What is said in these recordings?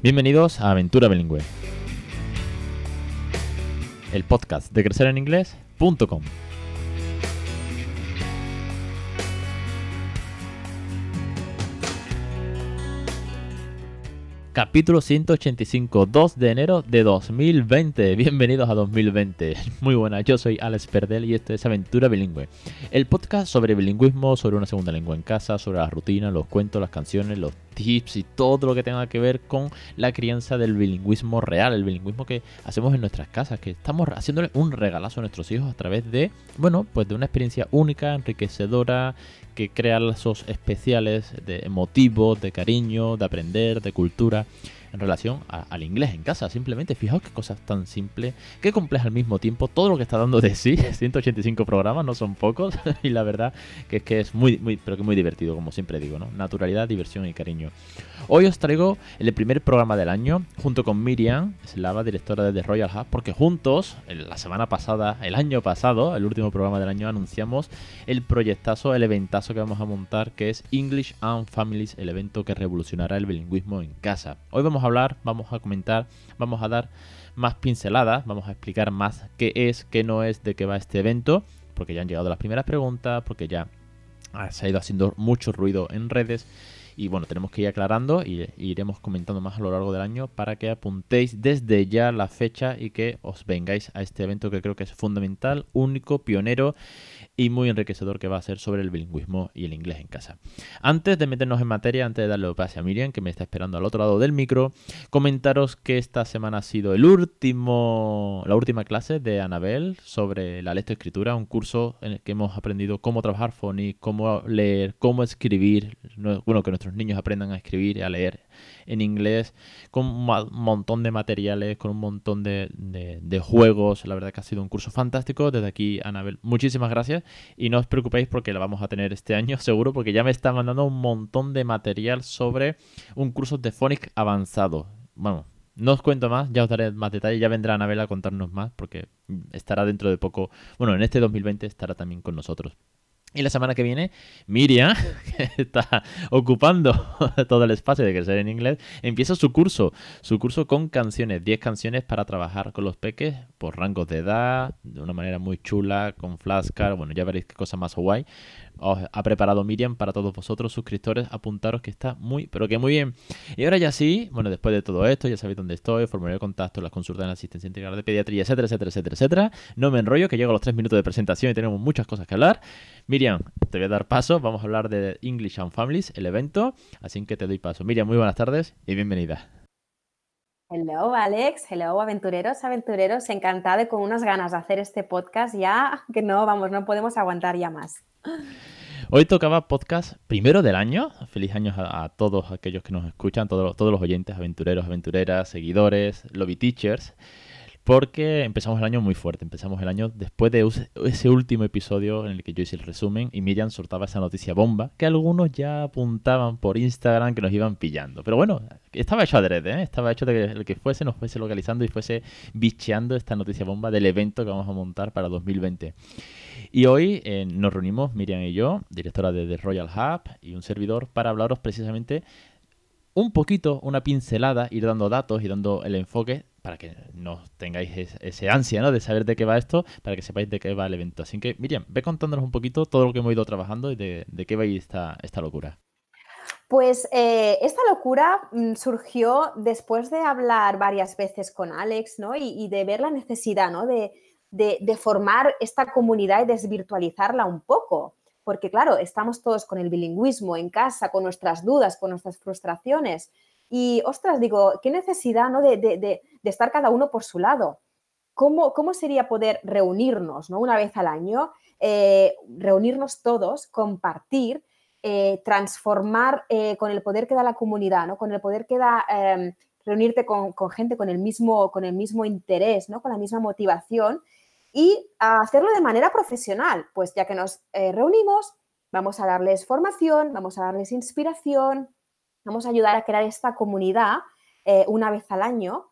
Bienvenidos a Aventura Bilingüe, el podcast de crecereninglés.com. Capítulo 185, 2 de enero de 2020. Bienvenidos a 2020. Muy buenas, yo soy Alex Perdel y esto es Aventura Bilingüe. El podcast sobre bilingüismo, sobre una segunda lengua en casa, sobre la rutina, los cuentos, las canciones, los tips y todo lo que tenga que ver con la crianza del bilingüismo real, el bilingüismo que hacemos en nuestras casas, que estamos haciéndole un regalazo a nuestros hijos a través de, bueno, pues de una experiencia única, enriquecedora, que crea lazos especiales de emotivos, de cariño, de aprender, de cultura en relación al inglés en casa. Simplemente fijaos qué cosas tan simples, qué complejas al mismo tiempo, todo lo que está dando de sí. 185 programas no son pocos y la verdad que es que es muy, muy, pero que muy divertido, como siempre digo, ¿no? Naturalidad, diversión y cariño. Hoy os traigo el primer programa del año junto con Miriam, la directora de The Royal Hub, porque juntos, la semana pasada, el año pasado, el último programa del año, anunciamos el proyectazo, el eventazo que vamos a montar, que es English and Families, el evento que revolucionará el bilingüismo en casa. Hoy vamos a hablar, vamos a comentar, vamos a dar más pinceladas, vamos a explicar más qué es, qué no es, de qué va este evento, porque ya han llegado las primeras preguntas, porque ya se ha ido haciendo mucho ruido en redes y bueno, tenemos que ir aclarando y iremos comentando más a lo largo del año para que apuntéis desde ya la fecha y que os vengáis a este evento que creo que es fundamental, único, pionero y muy enriquecedor que va a ser sobre el bilingüismo y el inglés en casa. Antes de meternos en materia, antes de darle pase a Miriam, que me está esperando al otro lado del micro, comentaros que esta semana ha sido el último, la última clase de Anabel sobre la lectoescritura, un curso en el que hemos aprendido cómo trabajar phonics, cómo leer, cómo escribir, bueno, que nuestros niños aprendan a escribir y a leer en inglés, con un montón de materiales, con un montón de, juegos. La verdad que ha sido un curso fantástico. Desde aquí, Anabel, muchísimas gracias. Y no os preocupéis porque la vamos a tener este año, seguro, porque ya me está mandando un montón de material sobre un curso de Phonics avanzado. Bueno, no os cuento más, ya os daré más detalles, ya vendrá Anabel a contarnos más porque estará dentro de poco, bueno, en este 2020 estará también con nosotros. Y la semana que viene, Miriam, que está ocupando todo el espacio de crecer en inglés, empieza su curso, su curso con canciones, 10 canciones para trabajar con los peques por rangos de edad, de una manera muy chula, con flashcards, bueno, ya veréis qué cosa más guay os ha preparado Miriam para todos vosotros, suscriptores, apuntaros que está muy, pero que muy bien. Y ahora ya sí, bueno, después de todo esto, ya sabéis dónde estoy, formulario de contacto, las consultas en la asistencia integral de pediatría, etcétera, etcétera, etcétera, etcétera. No me enrollo, que llego a los tres minutos de presentación y tenemos muchas cosas que hablar. Miriam, te voy a dar paso, vamos a hablar de English and Families, el evento, así que te doy paso. Miriam, muy buenas tardes y bienvenida. Hello Alex, hello aventureros, aventureros, encantada y con unas ganas de hacer este podcast ya que no, vamos, no podemos aguantar ya más. Hoy tocaba podcast primero del año. Feliz año a, todos aquellos que nos escuchan, todos, todos los oyentes, aventureros, aventureras, seguidores, lobby teachers porque empezamos el año muy fuerte. Empezamos el año después de ese último episodio en el que yo hice el resumen y Miriam soltaba esa noticia bomba que algunos ya apuntaban por Instagram que nos iban pillando. Pero bueno, estaba hecho adrede, ¿eh? estaba hecho de que el que fuese nos fuese localizando y fuese bicheando esta noticia bomba del evento que vamos a montar para 2020. Y hoy eh, nos reunimos Miriam y yo, directora de The Royal Hub y un servidor, para hablaros precisamente un poquito, una pincelada, ir dando datos y dando el enfoque para que no tengáis ese ansia ¿no? de saber de qué va esto, para que sepáis de qué va el evento. Así que, Miriam, ve contándonos un poquito todo lo que hemos ido trabajando y de, qué va a ir esta, esta locura. Pues eh, esta locura mm, surgió después de hablar varias veces con Alex ¿no? y, de ver la necesidad ¿no? de, de, formar esta comunidad y desvirtualizarla un poco. Porque claro, estamos todos con el bilingüismo en casa, con nuestras dudas, con nuestras frustraciones, y, ostras, digo, qué necesidad ¿no? de, de, estar cada uno por su lado. ¿Cómo, cómo sería poder reunirnos ¿no? una vez al año, eh, reunirnos todos, compartir, eh, transformar eh, con el poder que da la comunidad, ¿no? con el poder que da em, reunirte con, con, gente con el, mismo, con el mismo interés, ¿no? con la misma motivación y hacerlo de manera profesional? Pues ya que nos reunimos, vamos a darles formación, vamos a darles inspiración, Vamos a ayudar a crear esta comunidad una vez al año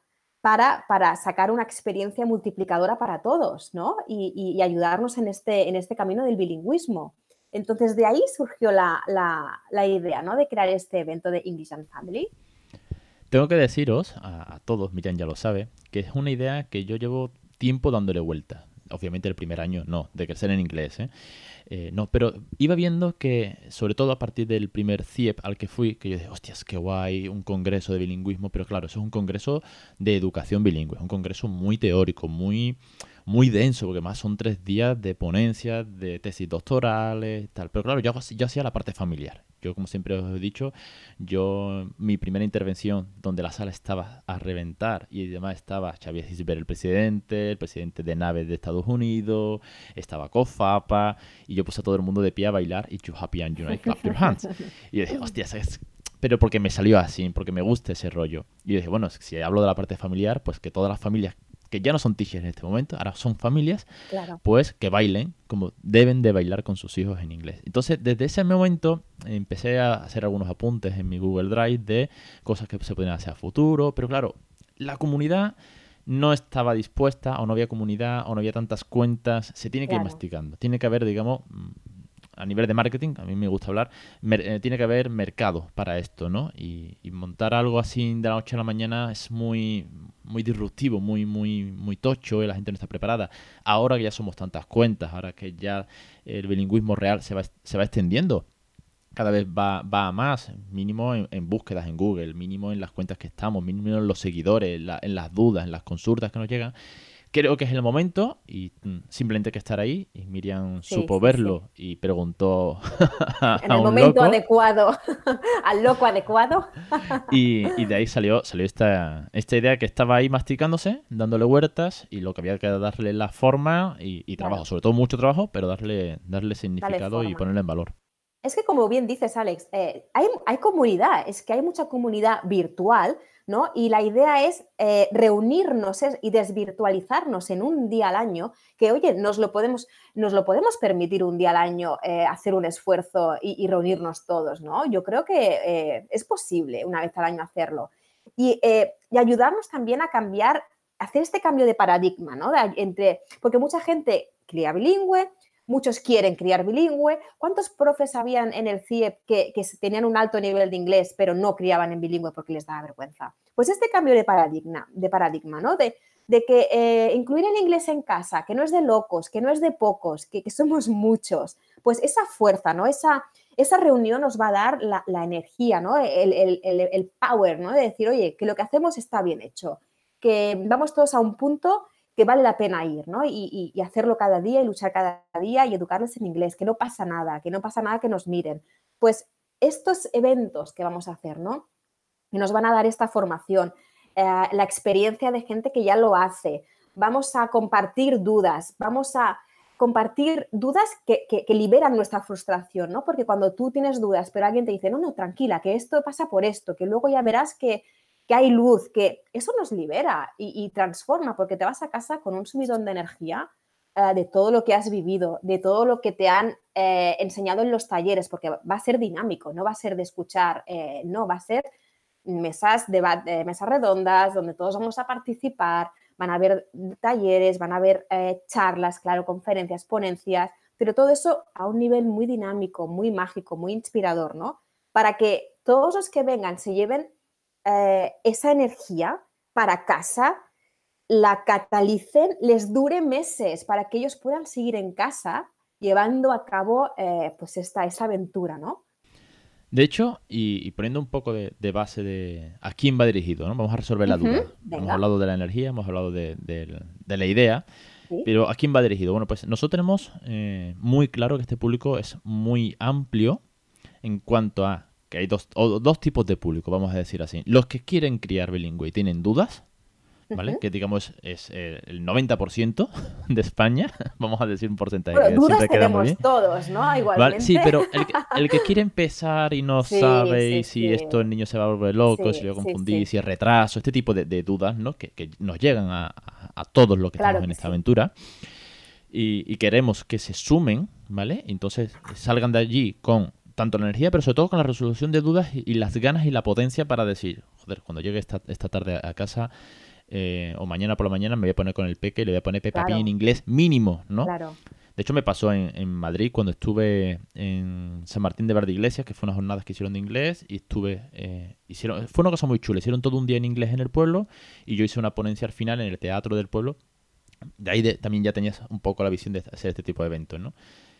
para, sacar una experiencia multiplicadora para todos, ¿no? Y, ayudarnos en este, en este camino del bilingüismo. Entonces, de ahí surgió la, idea, ¿no? De crear este evento de English and Family. Tengo que deciros a, todos, Miriam ya lo sabe, que es una idea que yo llevo tiempo dándole vuelta. Obviamente el primer año no, de crecer en inglés, ¿eh? Eh, no, pero iba viendo que, sobre todo a partir del primer CIEP al que fui, que yo dije, hostias, qué guay, un congreso de bilingüismo, pero claro, eso es un congreso de educación bilingüe, un congreso muy teórico, muy muy denso, porque más son tres días de ponencias, de tesis doctorales, tal. Pero claro, yo, yo hacía la parte familiar. Yo, como siempre os he dicho, yo, mi primera intervención, donde la sala estaba a reventar y además estaba Xavier Cisber, el presidente, el presidente de naves de Estados Unidos, estaba Cofapa, y yo puse a todo el mundo de pie a bailar y you happy and you clap your hands. Y yo dije, hostia, es pero porque me salió así, porque me gusta ese rollo. Y yo dije, bueno, si hablo de la parte familiar, pues que todas las familias que ya no son teachers en este momento, ahora son familias, pues que bailen como deben de bailar con sus hijos en inglés. Entonces, desde ese momento empecé a hacer algunos apuntes en mi Google Drive de cosas que se pueden hacer a futuro, pero claro, la comunidad no estaba dispuesta o no había comunidad o no había tantas cuentas, se tiene que ir masticando. Tiene que haber, digamos, a nivel de marketing, a mí me gusta hablar, eh, tiene que haber mercado para esto, ¿no? Y, montar algo así de la noche a la mañana es muy, muy disruptivo, muy, muy, muy tocho y la gente no está preparada. Ahora que ya somos tantas cuentas, ahora que ya el bilingüismo real se va, se va extendiendo, cada vez va, va a más, mínimo en, búsquedas en Google, mínimo en las cuentas que estamos, mínimo en los seguidores, en las dudas, en las consultas que nos llegan creo que es el momento y mm, simplemente hay que estar ahí. Y Miriam supo verlo y preguntó en el momento adecuado, al loco adecuado. y, de ahí salió, salió esta, esta idea que estaba ahí masticándose, dándole huertas y lo que había que darle la forma y, trabajo, sobre todo mucho trabajo, pero darle, darle significado y ponerle en valor. Es que como bien dices, Alex, eh, hay, hay comunidad, es que hay mucha comunidad virtual ¿no? Y la idea es eh, reunirnos y desvirtualizarnos en un día al año, que oye, nos lo podemos, nos lo podemos permitir un día al año eh, hacer un esfuerzo y, reunirnos todos, ¿no? Yo creo que eh, es posible una vez al año hacerlo. Y, ayudarnos también a cambiar, hacer este cambio de paradigma, ¿no? entre, porque mucha gente cría bilingüe, muchos quieren criar bilingüe. ¿Cuántos profes habían en el CIEP que, tenían un alto nivel de inglés pero no criaban en bilingüe porque les daba vergüenza? Pues este cambio de paradigma, de paradigma ¿no? De, que eh, incluir el inglés en casa, que no es de locos, que no es de pocos, que, somos muchos, pues esa fuerza, ¿no? Esa, reunión nos va a dar la, energía, ¿no? El, el, power, ¿no? De decir, oye, que lo que hacemos está bien hecho, que vamos todos a un punto que vale la pena ir, ¿no? Y, hacerlo cada día y luchar cada día y educarles en inglés, que no pasa nada, que no pasa nada que nos miren. Pues estos eventos que vamos a hacer, ¿no? Que nos van a dar esta formación, eh, la experiencia de gente que ya lo hace, vamos a compartir dudas, vamos a compartir dudas que, que, liberan nuestra frustración, ¿no? Porque cuando tú tienes dudas, pero alguien te dice, no, no, tranquila, que esto pasa por esto, que luego ya verás que que hay luz, que eso nos libera y, transforma, porque te vas a casa con un subidón de energía eh, de todo lo que has vivido, de todo lo que te han eh, enseñado en los talleres, porque va a ser dinámico, no va a ser de escuchar, eh, no, va a ser mesas, de, mesas redondas donde todos vamos a participar, van a haber talleres, van a haber charlas, claro, conferencias, ponencias, pero todo eso a un nivel muy dinámico, muy mágico, muy inspirador, ¿no? Para que todos los que vengan se lleven eh, esa energía para casa, la catalicen, les dure meses para que ellos puedan seguir en casa llevando a cabo eh, pues esta, esa aventura, ¿no? De hecho, y, poniendo un poco de, base de a quién va dirigido, ¿no? Vamos a resolver la duda. Hemos hablado de la energía, hemos hablado de, la idea, pero ¿a quién va dirigido? Bueno, pues nosotros tenemos eh, muy claro que este público es muy amplio en cuanto a que hay dos, dos tipos de público, vamos a decir así. Los que quieren criar bilingüe y tienen dudas, ¿vale? Que digamos es eh, el 90% de España, vamos a decir un porcentaje. Bueno, dudas tenemos todos, ¿no? Igualmente. Sí, pero el que, quiere empezar y no sabe si esto el niño se va a volver loco, si lo va a confundir, si es retraso, este tipo de, dudas, ¿no? Que, nos llegan a, todos los que estamos en esta aventura. Y, y, queremos que se sumen, ¿vale? Entonces salgan de allí con tanto la energía, pero sobre todo con la resolución de dudas y, las ganas y la potencia para decir, joder, cuando llegue esta, esta tarde a casa eh, o mañana por la mañana me voy a poner con el peque y le voy a poner Peppa en inglés mínimo, ¿no? Claro. De hecho, me pasó en, Madrid cuando estuve en San Martín de Verde Iglesias, que fue unas jornadas que hicieron de inglés, y estuve. Eh, hicieron, fue una cosa muy chula. Hicieron todo un día en inglés en el pueblo, y yo hice una ponencia al final en el teatro del pueblo. De ahí también ya tenías un poco la visión de hacer este tipo de eventos, ¿no?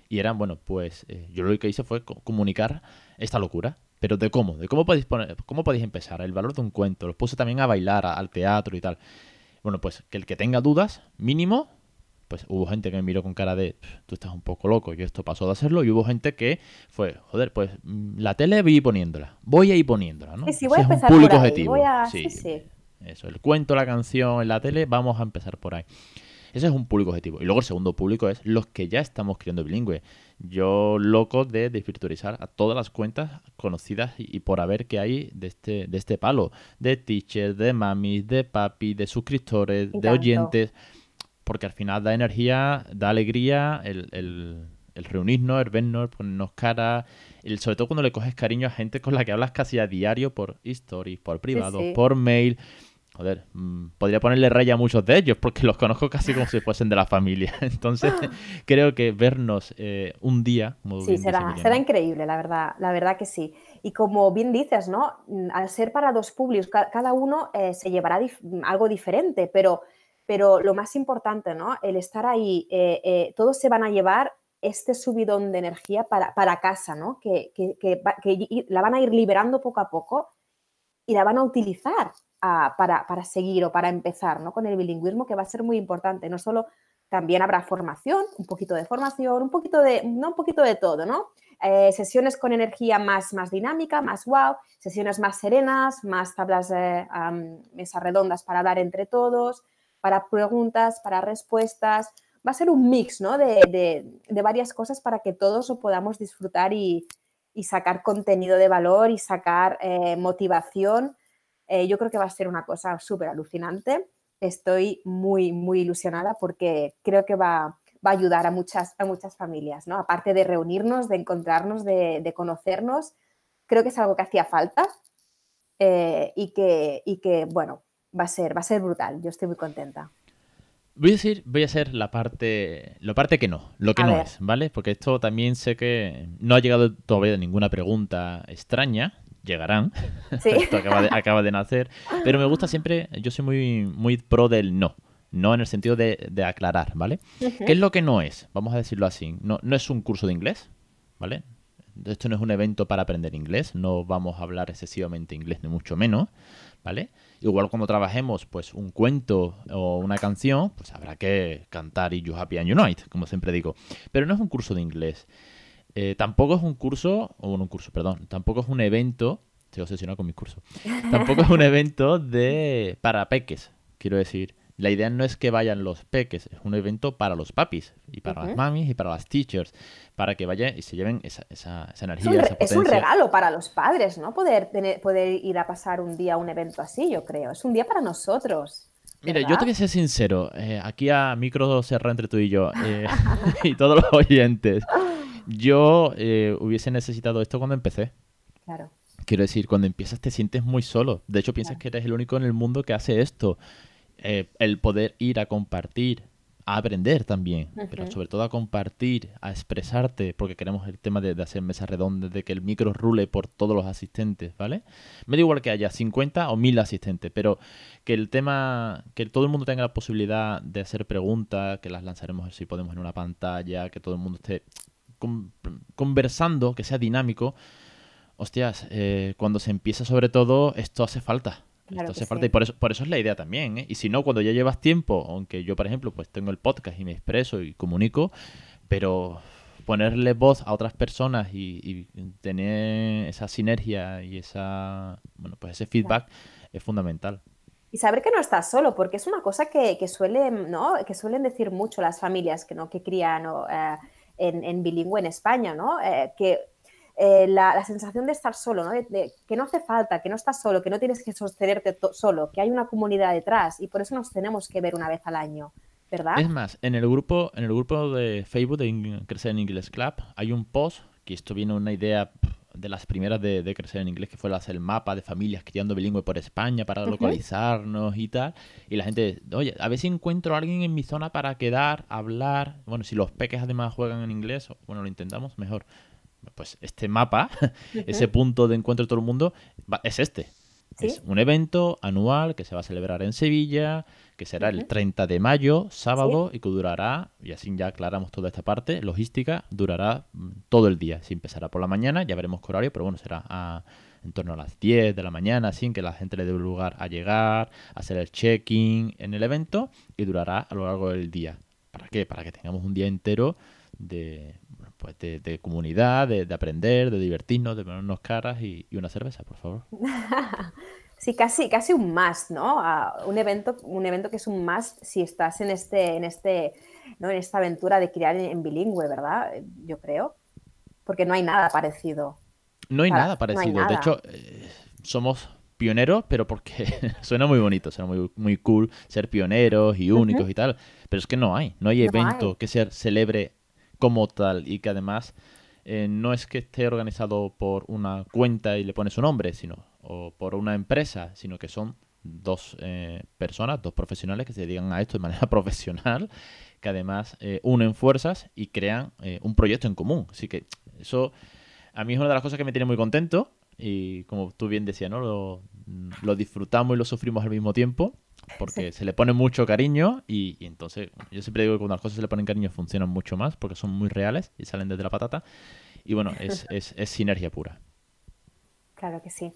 Y eran, bueno, pues eh, yo lo que hice fue comunicar esta locura. Pero de cómo, de cómo podéis poner, cómo podéis empezar, el valor de un cuento. Los puse también a bailar, al teatro y tal. Bueno, pues que el que tenga dudas, mínimo, pues hubo gente que me miró con cara de, tú estás un poco loco, y esto pasó de hacerlo, y hubo gente que fue, joder, pues mm, la tele voy poniéndola, voy a ir poniéndola, ¿no? Sí, sí, voy a empezar un público objetivo. Sí, sí, Eso, el cuento, la canción, en la tele, vamos a empezar por ahí. Ese es un público objetivo. Y luego el segundo público es los que ya estamos criando bilingüe. Yo loco de desvirtualizar a todas las cuentas conocidas y, por haber que hay de este, de este palo. De teachers, de mamis, de papi, de suscriptores, de oyentes. Porque al final da energía, da alegría el, el, reunirnos, el vernos, ponernos cara. El, sobre todo cuando le coges cariño a gente con la que hablas casi a diario por stories, por privado, por mail joder, mm, podría ponerle raya a muchos de ellos porque los conozco casi como si fuesen de la familia. Entonces, creo que vernos eh, un día... sí, será, será increíble, la verdad, la verdad que sí. Y como bien dices, ¿no? Mm, al ser para dos públicos, cada uno eh, se llevará algo diferente, pero, pero lo más importante, ¿no? El estar ahí, eh, todos se van a llevar este subidón de energía para, para casa, ¿no? Que, que, que, que la van a ir liberando poco a poco y la van a utilizar para, seguir o para empezar ¿no? con el bilingüismo, que va a ser muy importante. No solo también habrá formación, un poquito de formación, un poquito de, no un poquito de todo, ¿no? Eh, sesiones con energía más, más dinámica, más wow, sesiones más serenas, más tablas, de mesas redondas para dar entre todos, para preguntas, para respuestas. Va a ser un mix ¿no? de, varias cosas para que todos lo podamos disfrutar y, sacar contenido de valor y sacar eh, motivación eh, yo creo que va a ser una cosa súper alucinante. Estoy muy, muy ilusionada porque creo que va, va, a ayudar a muchas, a muchas familias, ¿no? Aparte de reunirnos, de encontrarnos, de, conocernos, creo que es algo que hacía falta eh, y, que, y que, bueno, va a, ser, va a ser brutal. Yo estoy muy contenta. Voy a decir, voy a hacer la parte, la parte que no, lo que no es, ¿vale? Porque esto también sé que no ha llegado todavía ninguna pregunta extraña, llegarán. Esto acaba de, nacer. Pero me gusta siempre, yo soy muy, muy pro del no. No en el sentido de, aclarar, ¿vale? ¿Qué es lo que no es? Vamos a decirlo así. No, no es un curso de inglés, ¿vale? Esto no es un evento para aprender inglés, no vamos a hablar excesivamente inglés, ni mucho menos, ¿vale? Igual cuando trabajemos, pues, un cuento o una canción, pues habrá que cantar y You Happy and Unite, como siempre digo. Pero no es un curso de inglés. Eh, tampoco es un curso, o un curso, perdón, tampoco es un evento, estoy obsesionado con mis cursos, tampoco es un evento de para peques, quiero decir. La idea no es que vayan los peques, es un evento para los papis y para las mamis y para las teachers, para que vayan y se lleven esa, esa, energía. Es un, es un, regalo para los padres, ¿no? Poder, tener, poder ir a pasar un día a un evento así, yo creo. Es un día para nosotros. Mira, yo te voy a ser sincero, eh, aquí a micro cerrado entre tú y yo eh, y todos los oyentes. Yo eh, hubiese necesitado esto cuando empecé. Claro. Quiero decir, cuando empiezas te sientes muy solo. De hecho, piensas que eres el único en el mundo que hace esto. Eh, el poder ir a compartir, a aprender también, pero sobre todo a compartir, a expresarte, porque queremos el tema de, hacer mesas redondas, de que el micro rule por todos los asistentes, ¿vale? Me da igual que haya 50 o 1000 asistentes, pero que el tema, que todo el mundo tenga la posibilidad de hacer preguntas, que las lanzaremos si podemos en una pantalla, que todo el mundo esté conversando, que sea dinámico, hostias, eh, cuando se empieza sobre todo, esto hace falta. esto hace falta y por eso, por eso es la idea también. ¿eh? Y si no, cuando ya llevas tiempo, aunque yo, por ejemplo, pues tengo el podcast y me expreso y comunico, pero ponerle voz a otras personas y, tener esa sinergia y esa, bueno, pues ese feedback es fundamental. Y saber que no estás solo, porque es una cosa que, que suelen, ¿no? que suelen decir mucho las familias que, ¿no? que crían o, eh, en, bilingüe en España, ¿no? Eh, que eh, la, sensación de estar solo, ¿no? De, que no hace falta, que no estás solo, que no tienes que sostenerte solo, que hay una comunidad detrás y por eso nos tenemos que ver una vez al año, ¿verdad? Es más, en el grupo, en el grupo de Facebook de Crecer en English Club hay un post que esto viene una idea de las primeras de, crecer en inglés, que fue hacer el mapa de familias criando bilingüe por España para localizarnos y tal. Y la gente, oye, a ver si encuentro a alguien en mi zona para quedar, hablar. Bueno, si los peques además juegan en inglés, bueno, lo intentamos, mejor. Pues este mapa, ese punto de encuentro de todo el mundo, es este. Es un evento anual que se va a celebrar en Sevilla, que será el 30 de mayo, sábado, y que durará, y así ya aclaramos toda esta parte, logística, durará mm, todo el día. Si empezará por la mañana, ya veremos qué horario, pero bueno, será en torno a las 10 de la mañana, sin que la gente le dé lugar a llegar, a hacer el check-in en el evento, y durará a lo largo del día. ¿Para qué? Para que tengamos un día entero de, pues de, comunidad, de, aprender, de divertirnos, de ponernos caras y, una cerveza, por favor. Sí, casi, casi un más, ¿no? un, evento, un evento que es un más si estás en, este, en, este, ¿no? en esta aventura de criar en, bilingüe, ¿verdad? Yo creo. Porque no hay nada parecido. No hay nada parecido. De hecho, eh, somos pioneros, pero porque suena muy bonito, suena muy, muy cool ser pioneros y únicos y tal. Pero es que no hay, no hay evento que se celebre como tal y que además eh, no es que esté organizado por una cuenta y le pone su nombre, sino o por una empresa, sino que son dos eh, personas, dos profesionales que se dedican a esto de manera profesional, que además eh, unen fuerzas y crean un proyecto en común. Así que eso a mí es una de las cosas que me tiene muy contento y como tú bien decías, ¿no? Lo disfrutamos y lo sufrimos al mismo tiempo porque se le pone mucho cariño y, entonces yo siempre digo que cuando las cosas se le ponen cariño funcionan mucho más porque son muy reales y salen desde la patata y bueno, es, es, sinergia pura. Claro que sí.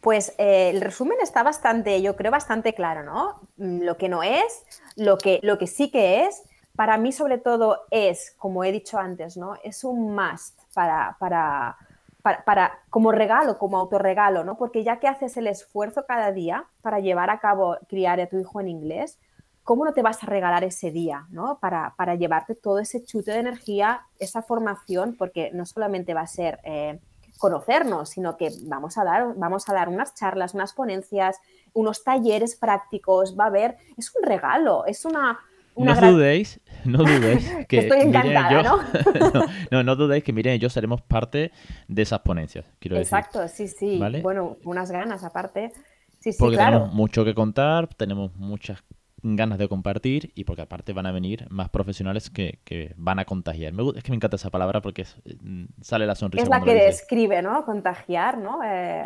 Pues eh, el resumen está bastante, yo creo, bastante claro, ¿no? Mm, lo que no es, lo que, lo que sí que es, para mí sobre todo es, como he dicho antes, ¿no? Es un must para, para para, como regalo, como autorregalo, ¿no? Porque ya que haces el esfuerzo cada día para llevar a cabo criar a tu hijo en inglés, ¿cómo no te vas a regalar ese día, ¿no? Para, para llevarte todo ese chute de energía, esa formación, porque no solamente va a ser eh, conocernos, sino que vamos a, dar, vamos a dar unas charlas, unas ponencias, unos talleres prácticos, va a haber, es un regalo, es una, no dudéis, no dudéis que Estoy encantada, yo, ¿no? ¿no? ¿no? dudéis que miren yo seremos parte de esas ponencias, quiero Exacto, sí, sí. Bueno, unas ganas aparte. Sí, sí, porque tenemos mucho que contar, tenemos muchas ganas de compartir y porque aparte van a venir más profesionales que, que van a contagiar. Me, es que me encanta esa palabra porque mm, sale la sonrisa. Es la que describe, ¿no? Contagiar, ¿no? Eh,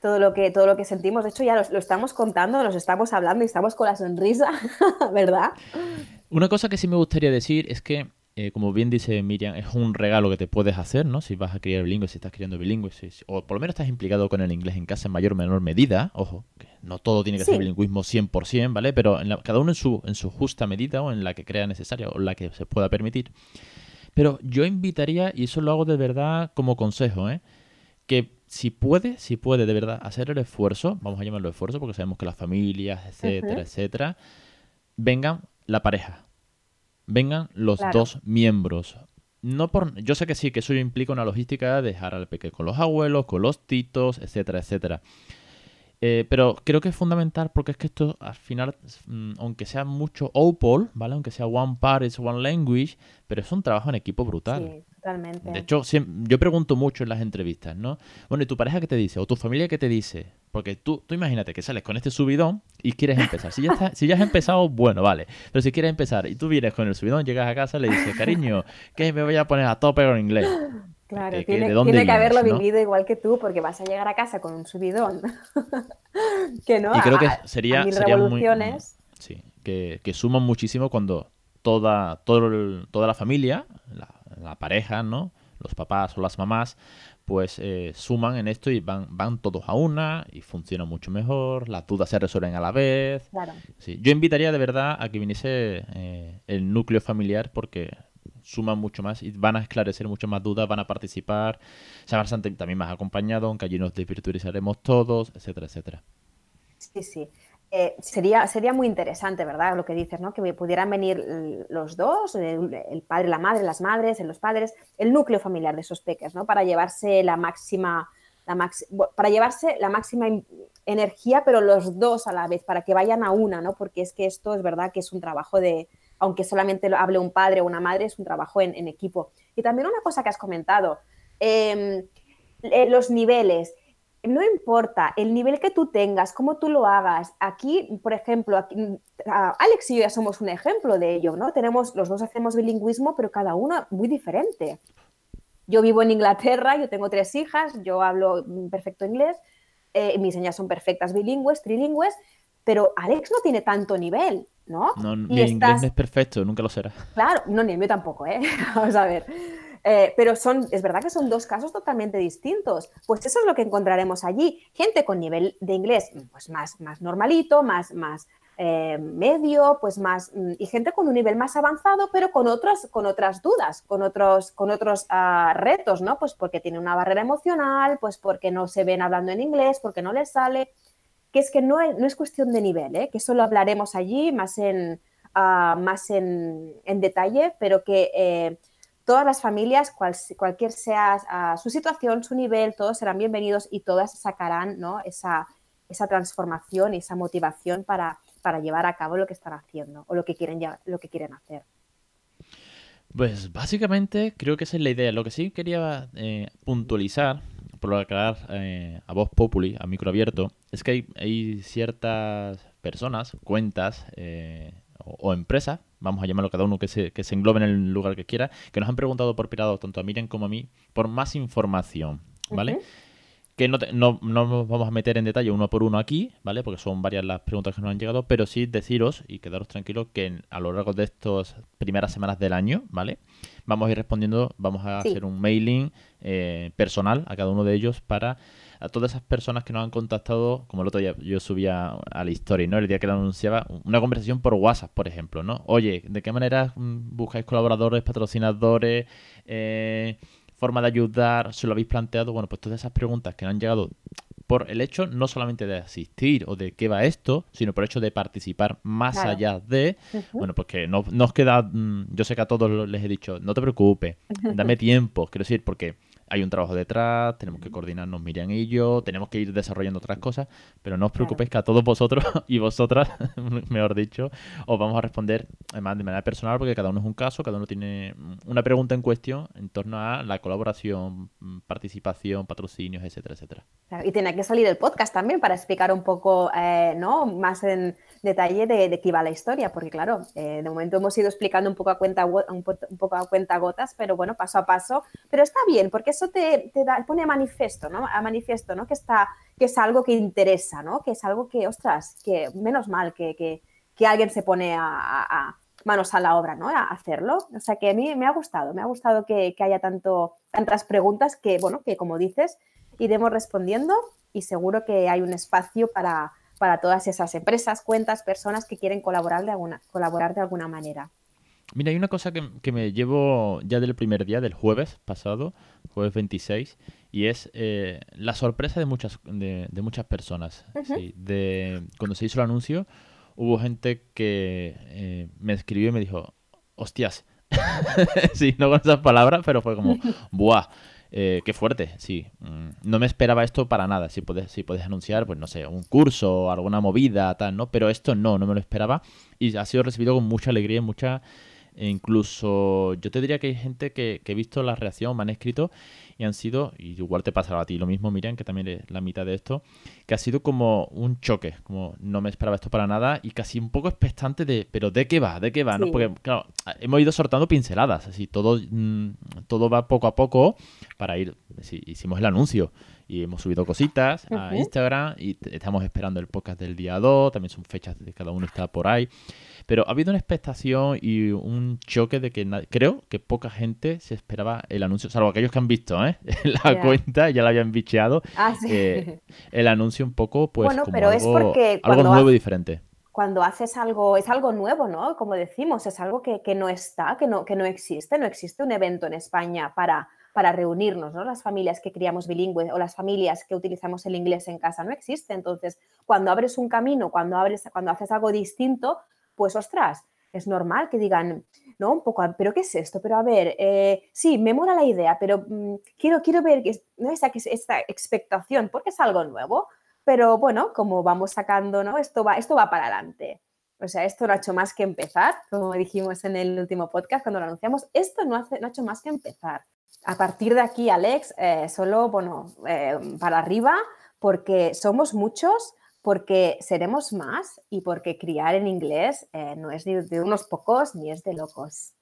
todo lo que, todo lo que sentimos. De hecho, ya lo, estamos contando, nos estamos hablando y estamos con la sonrisa, ¿verdad? Una cosa que sí me gustaría decir es que, eh, como bien dice Miriam, es un regalo que te puedes hacer, ¿no? Si vas a criar bilingüe, si estás criando bilingüe, o por lo menos estás implicado con el inglés en casa en mayor o menor medida. Ojo, que no todo tiene que ser bilingüismo 100%, ¿vale? Pero en cada uno en su, en su justa medida o en la que crea necesaria o la que se pueda permitir. Pero yo invitaría, y eso lo hago de verdad como consejo, ¿eh? Que si puede, si puede de verdad hacer el esfuerzo, vamos a llamarlo esfuerzo porque sabemos que las familias, etcétera, etcétera, vengan la pareja, vengan los dos miembros. No por, yo sé que sí, que eso implica una logística de dejar al pequeño con los abuelos, con los titos, etcétera, etcétera. Eh, pero creo que es fundamental porque es que esto al final, mm, aunque sea mucho OPOL, ¿vale? Aunque sea One Paris, One Language, pero es un trabajo en equipo brutal. Sí, totalmente. De hecho, yo pregunto mucho en las entrevistas, ¿no? Bueno, ¿y tu pareja qué te dice? ¿O tu familia qué te dice? Porque tú, tú imagínate que sales con este subidón y quieres empezar. Si ya, si ya has empezado, bueno, vale. Pero si quieres empezar y tú vienes con el subidón, llegas a casa y le dices, cariño, que me voy a poner a tope con inglés. Claro, tiene, que haberlo vivido igual que tú porque vas a llegar a casa con un subidón. que no, y creo que sería, sería muy, sí, que, que suman muchísimo cuando toda, todo toda la familia, la, pareja, ¿no? Los papás o las mamás, pues eh, suman en esto y van, van todos a una y funciona mucho mejor, las dudas se resuelven a la vez. Claro. Sí. Yo invitaría de verdad a que viniese eh, el núcleo familiar porque suman mucho más y van a esclarecer mucho más dudas, van a participar, se van a también más acompañados, aunque allí nos desvirtualizaremos todos, etcétera, etcétera. Sí, sí. Eh, sería, sería muy interesante, ¿verdad? Lo que dices, ¿no? Que pudieran venir los dos, el, padre, la madre, las madres, los padres, el núcleo familiar de esos peques, ¿no? Para llevarse la máxima, la para llevarse la máxima energía, pero los dos a la vez, para que vayan a una, ¿no? Porque es que esto es verdad que es un trabajo de, aunque solamente lo hable un padre o una madre, es un trabajo en, equipo. Y también una cosa que has comentado, em, eh, los niveles. No importa el nivel que tú tengas, cómo tú lo hagas. Aquí, por ejemplo, Alex y yo ya somos un ejemplo de ello, ¿no? Tenemos, los dos hacemos bilingüismo, pero cada uno muy diferente. Yo vivo en Inglaterra, yo tengo tres hijas, yo hablo perfecto inglés, eh, mis niñas son perfectas bilingües, trilingües, pero Alex no tiene tanto nivel, ¿no? No, mi inglés no es perfecto, nunca lo será. Claro, no, ni el mío tampoco, ¿eh? Vamos a ver. Eh, pero son, es verdad que son dos casos totalmente distintos. Pues eso es lo que encontraremos allí. Gente con nivel de inglés pues más, más normalito, más, más eh, medio, pues más, mm, y gente con un nivel más avanzado, pero con, otros, con otras dudas, con otros, con otros ah, retos, ¿no? Pues porque tiene una barrera emocional, pues porque no se ven hablando en inglés, porque no les sale. Que es que no no es cuestión de nivel, ¿eh? que eso lo hablaremos allí más en, ah, más en, en, detalle, pero que eh, todas las familias, cualquier sea ah, su situación, su nivel, todos serán bienvenidos y todas sacarán ¿no? esa, esa transformación y esa motivación para, para llevar a cabo lo que están haciendo o lo que quieren, lo que quieren hacer. Pues básicamente creo que esa es la idea. Lo que sí quería eh, puntualizar, por aclarar eh, a voz populi, a micro abierto, es que hay, ciertas personas, cuentas eh, o, empresas, vamos a llamarlo cada uno que se, que se englobe en el lugar que quiera, que nos han preguntado por pirado, tanto a Miriam como a mí, por más información, ¿vale? Que no, no, nos vamos a meter en detalle uno por uno aquí, ¿vale? Porque son varias las preguntas que nos han llegado, pero sí deciros y quedaros tranquilos que a lo largo de estas primeras semanas del año, ¿vale? Vamos a ir respondiendo, vamos a hacer un mailing eh, personal a cada uno de ellos para a todas esas personas que nos han contactado, como el otro día yo subía a la historia, ¿no? El día que lo anunciaba, una conversación por WhatsApp, por ejemplo, ¿no? Oye, ¿de qué manera mm, buscáis colaboradores, patrocinadores? Eh, forma de ayudar, se lo habéis planteado, bueno, pues todas esas preguntas que han llegado por el hecho no solamente de asistir o de qué va esto, sino por el hecho de participar más allá de, bueno, pues que no, no os queda, mm, yo sé que a todos les he dicho, no te preocupes, dame tiempo, quiero decir, porque hay un trabajo detrás, tenemos que coordinarnos Miriam y yo, tenemos que ir desarrollando otras cosas, pero no os preocupéis que a todos vosotros y vosotras, mejor dicho, os vamos a responder además de manera personal porque cada uno es un caso, cada uno tiene una pregunta en cuestión en torno a la colaboración, participación, patrocinios, etcétera, etcétera. y tiene que salir el podcast también para explicar un poco, eh, ¿no? Más en detalle de, qué va la historia, porque claro, eh, de momento hemos ido explicando un poco a cuenta un, poco a cuenta gotas, pero bueno, paso a paso, pero está bien porque eso te, pone a manifiesto, ¿no? A manifiesto, ¿no? Que, está, que es algo que interesa, ¿no? Que es algo que, ostras, que menos mal que, alguien se pone a, manos a la obra, ¿no? A hacerlo. O sea que a mí me ha gustado, me ha gustado que, haya tanto, tantas preguntas que, bueno, que como dices, iremos respondiendo y seguro que hay un espacio para, para todas esas empresas, cuentas, personas que quieren colaborar de alguna, colaborar de alguna manera. Mira, hay una cosa que, me llevo ya del primer día, del jueves pasado, jueves 26, y es eh, la sorpresa de muchas, de, muchas personas. de, cuando se hizo el anuncio, hubo gente que eh, me escribió y me dijo, hostias, sí, no con esas palabras, pero fue como, buah. Eh, qué fuerte, sí. Mm, no me esperaba esto para nada. Si puedes, si puedes anunciar, pues no sé, un curso, alguna movida, tal, ¿no? Pero esto no, no me lo esperaba. Y ha sido recibido con mucha alegría y mucha e incluso yo te diría que hay gente que, he visto la reacción, me han escrito y han sido, y igual te pasará a ti lo mismo, Miriam, que también es la mitad de esto, que ha sido como un choque, como no me esperaba esto para nada y casi un poco expectante de, pero ¿de qué va? ¿De qué va? ¿no? Porque, claro, hemos ido sortando pinceladas, así, todo, mm, todo va poco a poco para ir, hicimos el anuncio y hemos subido cositas a Instagram y estamos esperando el podcast del día 2, también son fechas de cada uno está por ahí. Pero ha habido una expectación y un choque de que creo que poca gente se esperaba el anuncio, salvo aquellos que han visto ¿eh? la cuenta, ya la habían bicheado. Ah, eh, el anuncio un poco, pues, bueno, pero algo, es porque algo nuevo y diferente. Cuando haces algo, es algo nuevo, ¿no? Como decimos, es algo que, no está, que no, que no existe. No existe un evento en España para para reunirnos, ¿no? Las familias que criamos bilingües o las familias que utilizamos el inglés en casa no existe. Entonces, cuando abres un camino, cuando abres, cuando haces algo distinto, pues ostras, es normal que digan, no, un poco, pero ¿qué es esto? Pero a ver, eh, sí, me mola la idea, pero mm, quiero, quiero ver que, ¿no? esta, expectación, porque es algo nuevo, pero bueno, como vamos sacando, ¿no? Esto va, esto va para adelante. O sea, esto no ha hecho más que empezar, como dijimos en el último podcast cuando lo anunciamos, esto no, hace, no ha hecho más que empezar. A partir de aquí, Alex, eh, solo, bueno, eh, para arriba, porque somos muchos, porque seremos más y porque criar en inglés eh, no es de unos pocos ni es de locos.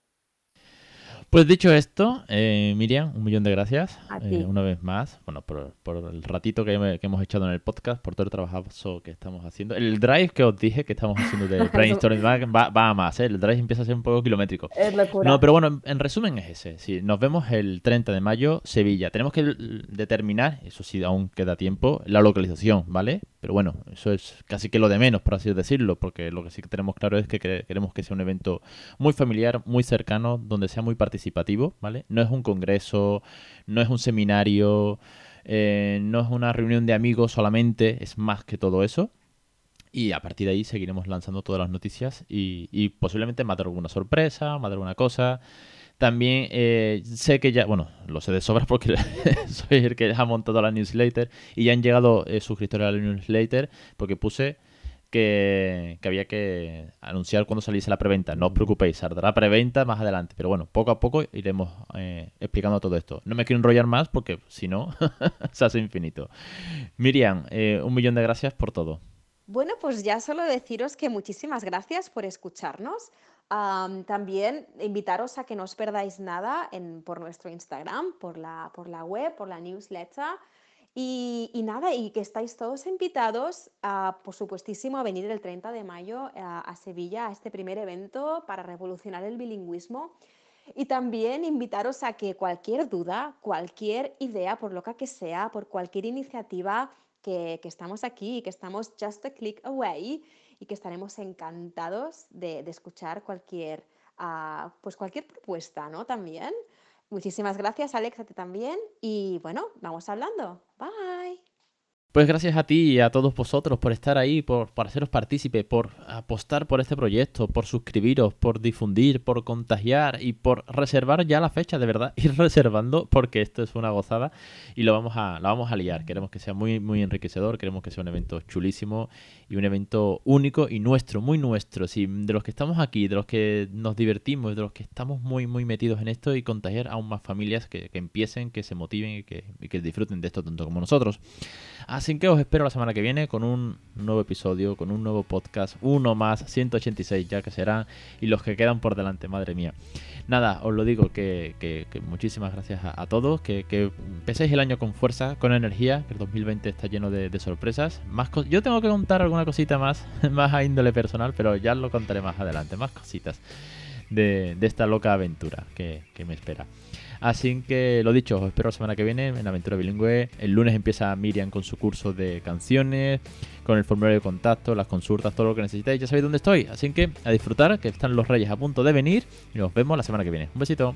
Pues dicho esto, eh, Miriam, un millón de gracias eh, una vez más, bueno, por, el ratito que, hemos echado en el podcast, por todo el trabajo que estamos haciendo. El drive que os dije que estamos haciendo de brainstorming va, va, a más, ¿eh? el drive empieza a ser un poco kilométrico. Es locura. No, pero bueno, en, resumen es ese. Sí, nos vemos el 30 de mayo, Sevilla. Tenemos que determinar, eso sí, aún queda tiempo, la localización, ¿vale? Pero bueno, eso es casi que lo de menos, por así decirlo, porque lo que sí que tenemos claro es que queremos que sea un evento muy familiar, muy cercano, donde sea muy participativo, ¿vale? No es un congreso, no es un seminario, eh, no es una reunión de amigos solamente, es más que todo eso. Y a partir de ahí seguiremos lanzando todas las noticias y, y posiblemente más alguna sorpresa, más alguna cosa. También eh, sé que ya, bueno, lo sé de sobra porque soy el que ha montado la newsletter y ya han llegado eh, suscriptores a la newsletter porque puse que, había que anunciar cuando saliese la preventa. No os preocupéis, saldrá preventa más adelante. Pero bueno, poco a poco iremos eh, explicando todo esto. No me quiero enrollar más porque si no, se hace infinito. Miriam, un millón de gracias por todo. Bueno, pues ya solo deciros que muchísimas gracias por escucharnos también invitaros a que no os perdáis nada por nuestro Instagram, por la, por la web, por la newsletter. Y, nada, y que estáis todos invitados, a, por supuestísimo, a venir el 30 de mayo a, a, Sevilla a este primer evento para revolucionar el bilingüismo. Y también invitaros a que cualquier duda, cualquier idea, por loca que sea, por cualquier iniciativa, que, que estamos aquí, que estamos just a click away y que estaremos encantados de, escuchar cualquier, ah, pues cualquier propuesta, ¿no? También. Muchísimas gracias, Alex, a también. Y bueno, vamos hablando. Bye. Pues gracias a ti y a todos vosotros por estar ahí, por, por haceros partícipe, por apostar por este proyecto, por suscribiros, por difundir, por contagiar y por reservar ya la fecha, de verdad, ir reservando porque esto es una gozada y lo vamos a, lo vamos a liar. Queremos que sea muy, muy enriquecedor, queremos que sea un evento chulísimo y un evento único y nuestro, muy nuestro. Si de los que estamos aquí, de los que nos divertimos, de los que estamos muy, muy metidos en esto y contagiar aún más familias que, empiecen, que se motiven y que, y que disfruten de esto tanto como nosotros. Así que os espero la semana que viene con un nuevo episodio, con un nuevo podcast, uno más, 186 ya que será, y los que quedan por delante, madre mía. Nada, os lo digo, que, muchísimas gracias a, todos, que, empezáis el año con fuerza, con energía, que el 2020 está lleno de, sorpresas. Más Yo tengo que contar alguna cosita más, más a índole personal, pero ya lo contaré más adelante, más cositas de, esta loca aventura que me espera. Así que lo dicho, os espero la semana que viene en Aventura Bilingüe. El lunes empieza Miriam con su curso de canciones, con el formulario de contacto, las consultas, todo lo que necesitáis. Ya sabéis dónde estoy. Así que a disfrutar, que están los reyes a punto de venir. Y nos vemos la semana que viene. Un besito.